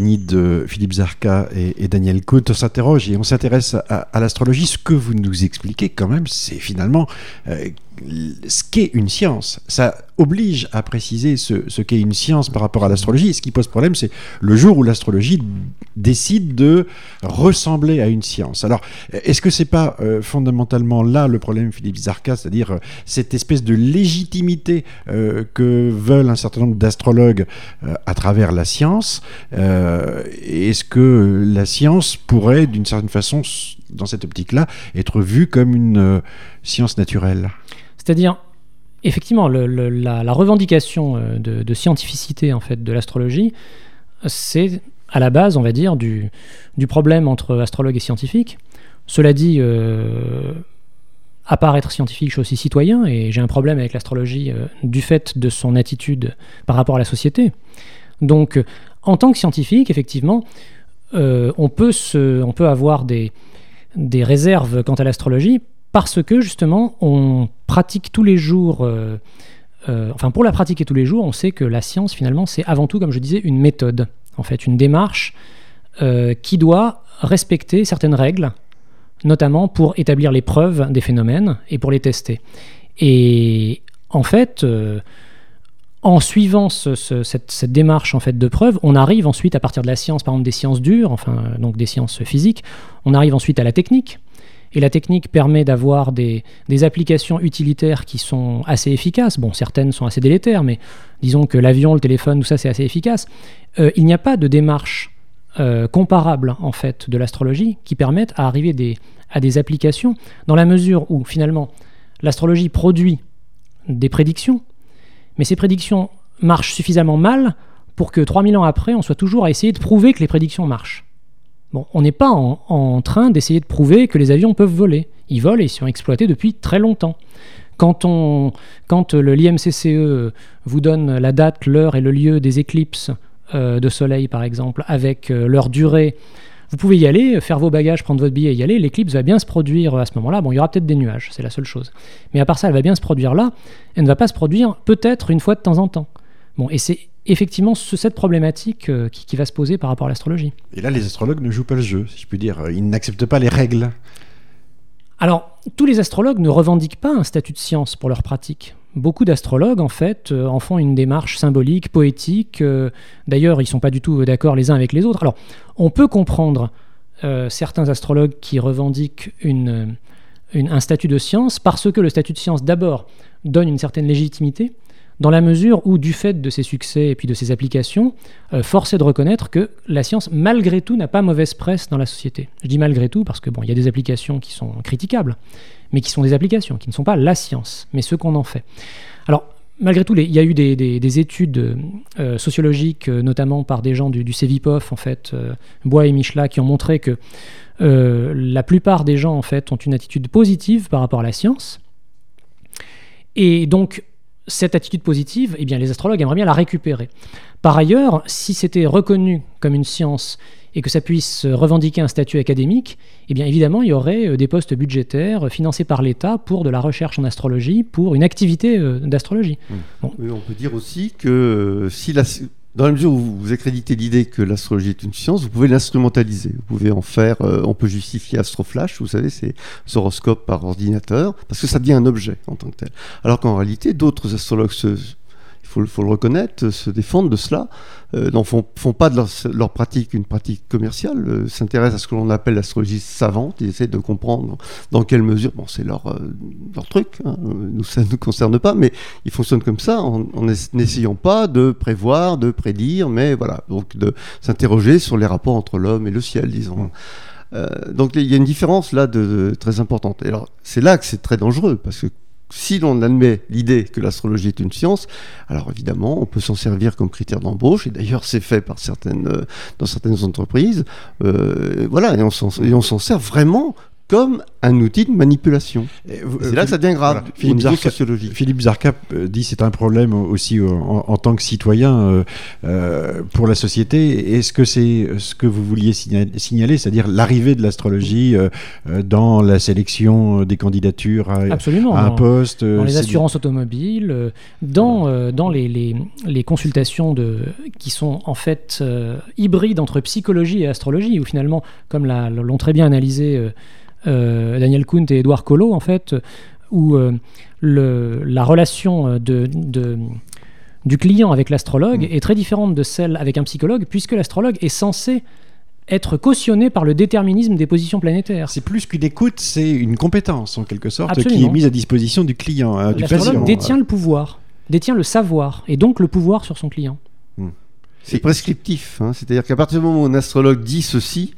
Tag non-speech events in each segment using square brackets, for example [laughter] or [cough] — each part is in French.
de Philippe Zarka et, Daniel Kuhn. On s'interroge et on s'intéresse à, l'astrologie. Ce que vous nous expliquez quand même, c'est finalement euh, ce qu'est une science. Ça oblige à préciser ce, qu'est une science par rapport à l'astrologie. Ce qui pose problème, c'est le jour où l'astrologie décide de ressembler à une science. Alors, est-ce que c'est pas euh, fondamentalement là le problème, Philippe Zarka, c'est-à-dire euh, cette espèce de légitimité euh, que veulent un certain nombre d'astrologues à travers la science Est-ce que la science pourrait, d'une certaine façon, dans cette optique-là, être vue comme une science naturelle? C'est-à-dire, effectivement, la, revendication euh, de, scientificité en fait de l'astrologie, c'est à la base, on va dire, du, problème entre astrologue et scientifique. Cela dit, euh, à part être scientifique, je suis aussi citoyen et j'ai un problème avec l'astrologie euh, du fait de son attitude par rapport à la société. Donc, en tant que scientifique, effectivement, on, peut avoir des réserves quant à l'astrologie parce que justement, on pratique tous les jours, euh, euh, enfin pour la pratiquer tous les jours, on sait que la science finalement, c'est avant tout, comme je disais, une méthode, en fait, une démarche euh, qui doit respecter certaines règles, notamment pour établir les preuves des phénomènes et pour les tester. Et en fait, en suivant cette, démarche en fait de preuve, on arrive ensuite à partir de la science, par exemple des sciences dures, enfin donc des sciences physiques, on arrive ensuite à la technique. Et la technique permet d'avoir des, applications utilitaires qui sont assez efficaces. Bon, certaines sont assez délétères, mais disons que l'avion, le téléphone, tout ça, c'est assez efficace. Euh, il n'y a pas de démarche euh, comparable, en fait, de l'astrologie qui permette à arriver à des applications dans la mesure où, finalement, l'astrologie produit des prédictions, mais ces prédictions marchent suffisamment mal pour que 3000 ans après, on soit toujours à essayer de prouver que les prédictions marchent. Bon, on n'est pas en, train d'essayer de prouver que les avions peuvent voler. Ils volent et ils sont exploités depuis très longtemps. Quand, on, quand le l'IMCCE vous donne la date, l'heure et le lieu des éclipses euh, de soleil, par exemple, avec euh, leur durée, vous pouvez y aller, faire vos bagages, prendre votre billet et y aller. L'éclipse va bien se produire à ce moment-là. Bon, il y aura peut-être des nuages, c'est la seule chose. Mais à part ça, elle va bien se produire là. Elle ne va pas se produire peut-être une fois de temps en temps. Bon, et c'est effectivement cette problématique euh, qui, va se poser par rapport à l'astrologie. Et là, les astrologues ne jouent pas le jeu, si je puis dire. Ils n'acceptent pas les règles. Alors, tous les astrologues ne revendiquent pas un statut de science pour leur pratique. Beaucoup d'astrologues, en fait, euh, en font une démarche symbolique, poétique. Euh, d'ailleurs, ils ne sont pas du tout d'accord les uns avec les autres. Alors, on peut comprendre certains astrologues qui revendiquent un statut de science parce que le statut de science, d'abord, donne une certaine légitimité dans la mesure où, du fait de ses succès et puis de ses applications, euh, force est de reconnaître que la science, malgré tout, n'a pas mauvaise presse dans la société. Je dis malgré tout parce que bon, il y a des applications qui sont critiquables, mais qui sont des applications, qui ne sont pas la science, mais ce qu'on en fait. Alors, malgré tout, il y a eu des, études euh, sociologiques, euh, notamment par des gens du, du en fait, Bois et Michela, qui ont montré que la plupart des gens, en fait, ont une attitude positive par rapport à la science. Et donc, cette attitude positive, eh bien, les astrologues aimeraient bien la récupérer. Par ailleurs, si c'était reconnu comme une science et que ça puisse revendiquer un statut académique, eh bien évidemment, il y aurait euh, des postes budgétaires financés par l'État pour de la recherche en astrologie, pour une activité euh, d'astrologie. on peut dire aussi que euh, si la, dans la mesure où vous accréditez l'idée que l'astrologie est une science, vous pouvez l'instrumentaliser. Vous pouvez en faire, euh, on peut justifier Astroflash, vous savez, c'est horoscope par ordinateur, parce que ça devient un objet en tant que tel. Alors qu'en réalité, d'autres astrologues se, faut, faut, le reconnaître, se défendent de cela, euh, n'en font, pas de leur, pratique une pratique commerciale, euh, s'intéressent à ce que l'on appelle l'astrologie savante, ils essaient de comprendre dans quelle mesure, bon c'est leur, euh, leur truc, hein, nous ça ne nous concerne pas, mais ils fonctionnent comme ça en, n'essayant pas de prévoir, de prédire, mais voilà, donc de s'interroger sur les rapports entre l'homme et le ciel, disons. Euh, donc il y a une différence là de, de très importante. Alors c'est là que c'est très dangereux parce que si l'on admet l'idée que l'astrologie est une science, alors évidemment, on peut s'en servir comme critère d'embauche, et d'ailleurs c'est fait euh, dans certaines entreprises, euh, voilà, et on s'en sert vraiment comme un outil de manipulation. Vous- C'est là que ça devient grave, Voilà. Philippe, Zarka, sociologique. Philippe Zarka euh, dit c'est un problème aussi euh, en, en tant que citoyen euh, euh, pour la société. Est-ce que c'est ce que vous vouliez signa- signaler, c'est-à-dire l'arrivée de l'astrologie euh, euh, dans la sélection des candidatures à, Absolument. à un dans- poste euh, dans les assurances automobiles, euh, dans, euh, dans les, les, les consultations de, qui sont en fait euh, hybrides entre psychologie et astrologie, où finalement, comme l'ont très bien analysé euh, euh, Daniel Kuhn et Edouard Collot, en fait, euh, où euh, le, la relation euh, de, de- du client avec l'astrologue Mm. est très différente de celle avec un psychologue, puisque l'astrologue est censé être cautionné par le déterminisme des positions planétaires. C'est plus qu'une écoute, c'est une compétence en quelque sorte qui est mise à disposition du client, hein, du L'astrologue patient. détient le pouvoir, détient le savoir, et donc le pouvoir sur son client. C'est prescriptif, hein. c'est-à-dire qu'à partir du moment où un astrologue dit ceci,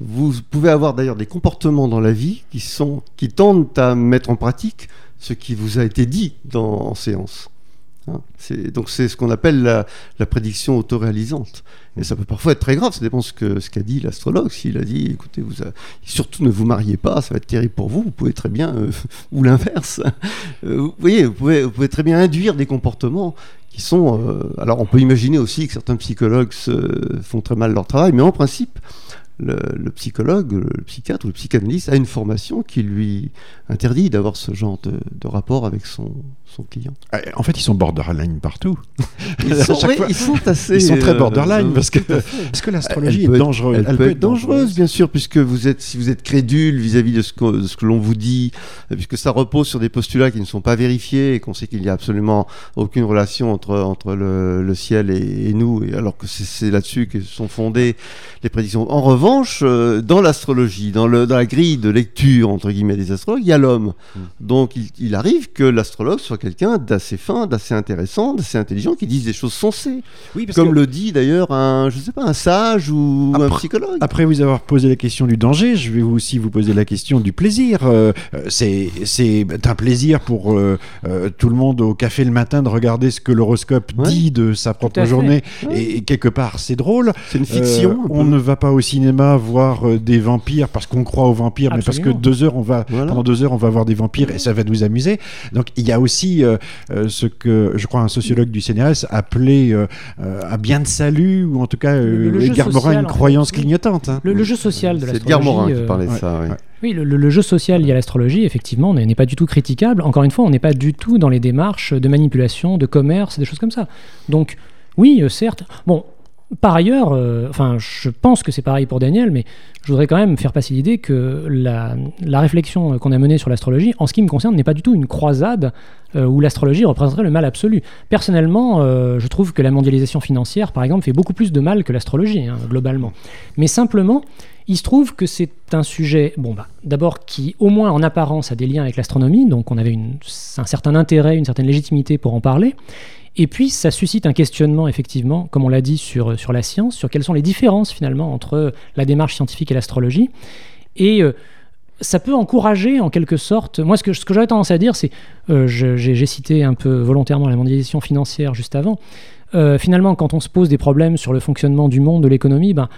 vous pouvez avoir d'ailleurs des comportements dans la vie qui, sont, qui tendent à mettre en pratique ce qui vous a été dit en séance. Hein. Donc c'est ce qu'on appelle la, la prédiction autoréalisante. Et ça peut parfois être très grave, ça dépend ce qu'a dit l'astrologue. S'il a dit, écoutez, surtout ne vous mariez pas, ça va être terrible pour vous, vous pouvez très bien, euh, [laughs] ou l'inverse. Euh, vous voyez, vous pouvez, très bien induire des comportements qui sont. euh, alors on peut imaginer aussi que certains psychologues font très mal leur travail, mais en principe, le, le psychologue, le psychiatre ou le psychanalyste a une formation qui lui interdit d'avoir ce genre de, de rapport avec son, son client. Ah, En fait, ils sont borderline partout. Ils [laughs] sont, chaque oui, fois, ils sont assez. Ils sont très euh, borderline euh, parce que est-ce que l'astrologie est être- dangereuse Elle, peut, être dangereuse, bien sûr, puisque vous êtes, si vous êtes crédule vis-à-vis de ce que, de ce que l'on vous dit, puisque ça repose sur des postulats qui ne sont pas vérifiés et qu'on sait qu'il n'y a absolument aucune relation entre, entre le, le ciel et, et nous, et alors que c'est- c'est là-dessus que sont fondées les prédictions. En revanche, euh, dans l'astrologie, dans, la grille de lecture, entre guillemets, des astrologues, il y a l'homme. Mm. Donc il, il arrive que l'astrologue soit quelqu'un d'assez fin, d'assez intéressant, d'assez intelligent, qui dise des choses sensées. Oui, parce Comme que le dit d'ailleurs un, je sais pas, un sage ou un psychologue. après vous avoir posé la question du danger, je vais aussi vous poser la question du plaisir. Euh, c'est un plaisir pour euh, euh, tout le monde au café le matin de regarder ce que l'horoscope Ouais. dit de sa propre journée. Ouais. Et, et quelque part, c'est drôle. C'est une fiction. on ne va pas au cinéma voir euh, des vampires parce qu'on croit aux vampires, mais parce que deux heures on va Voilà. pendant deux heures on va voir des vampires et ça va nous amuser. Donc il y a aussi euh, euh, ce que je crois un sociologue du CNRS appelait euh, un bien de salut ou en tout cas Le- le jeu Edgar Morin social, une en fait. croyance clignotante. hein. Le, le jeu social de C'est l'astrologie. Edgar Morin qui euh, parlait de ouais, ça. oui. ouais. Oui, le, jeu social lié à l'astrologie, effectivement, n'est n'est pas du tout critiquable. Encore une fois, on n'est pas du tout dans les démarches de manipulation, de commerce, des choses comme ça. Donc, oui, certes. Bon, par ailleurs, euh, enfin, je pense que c'est pareil pour Daniel, mais je voudrais quand même faire passer l'idée que la, réflexion qu'on a menée sur l'astrologie, en ce qui me concerne, n'est pas du tout une croisade euh, où l'astrologie représenterait le mal absolu. Personnellement, euh, je trouve que la mondialisation financière, par exemple, fait beaucoup plus de mal que l'astrologie, hein, globalement. Mais simplement, il se trouve que c'est un sujet, bon bah, d'abord qui, au moins en apparence, a des liens avec l'astronomie, donc on avait un certain intérêt, une certaine légitimité pour en parler. Et puis, ça suscite un questionnement, effectivement, comme on l'a dit, sur, sur la science, sur quelles sont les différences, finalement, entre la démarche scientifique et l'astrologie. Et euh, ça peut encourager, en quelque sorte, moi, ce que, ce que j'aurais tendance à dire, c'est, euh, j'ai cité un peu volontairement la mondialisation financière juste avant, Euh, finalement, quand on se pose des problèmes sur le fonctionnement du monde, de l'économie, ben,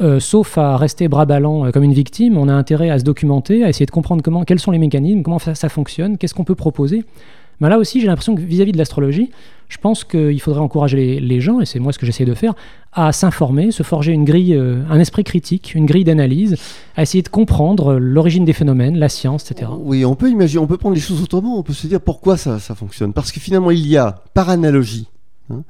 euh, sauf à rester bras ballants euh, comme une victime, on a intérêt à se documenter, à essayer de comprendre comment, quels sont les mécanismes, comment ça fonctionne, qu'est-ce qu'on peut proposer. Ben là aussi, j'ai l'impression que vis-à-vis de l'astrologie, je pense qu'il faudrait encourager les, gens, et c'est moi ce que j'essaie de faire, à s'informer, se forger une grille, euh, un esprit critique, une grille d'analyse, à essayer de comprendre l'origine des phénomènes, la science, etc. Oui, on peut imaginer, on peut prendre les choses autrement. On peut se dire pourquoi ça, ça fonctionne. Parce que finalement, il y a, par analogie, hein,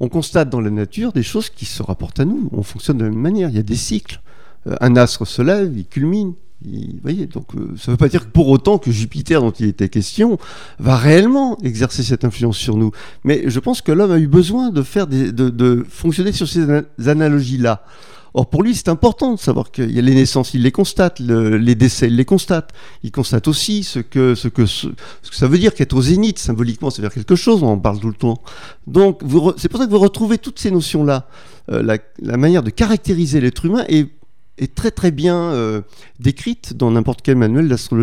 on constate dans la nature des choses qui se rapportent à nous. On fonctionne de la même manière. Il y a des cycles. Euh, un astre se lève, il culmine. Vous voyez, donc euh, ça ne veut pas dire que pour autant que Jupiter, dont il était question, va réellement exercer cette influence sur nous. Mais je pense que l'homme a eu besoin de faire des, de, de fonctionner sur ces ana- analogies-là. Or, pour lui, c'est important de savoir qu'il y a les naissances, il les constate, le- les décès, il les constate. Il constate aussi ce que, ce que, ce, que ça veut dire qu'être au zénith, symboliquement, ça veut quelque chose, on en parle tout le temps. Donc, c'est pour ça que vous retrouvez toutes ces notions-là. Euh, la, la manière de caractériser l'être humain est, est très très bien euh, décrite dans n'importe quel manuel d'astrologie.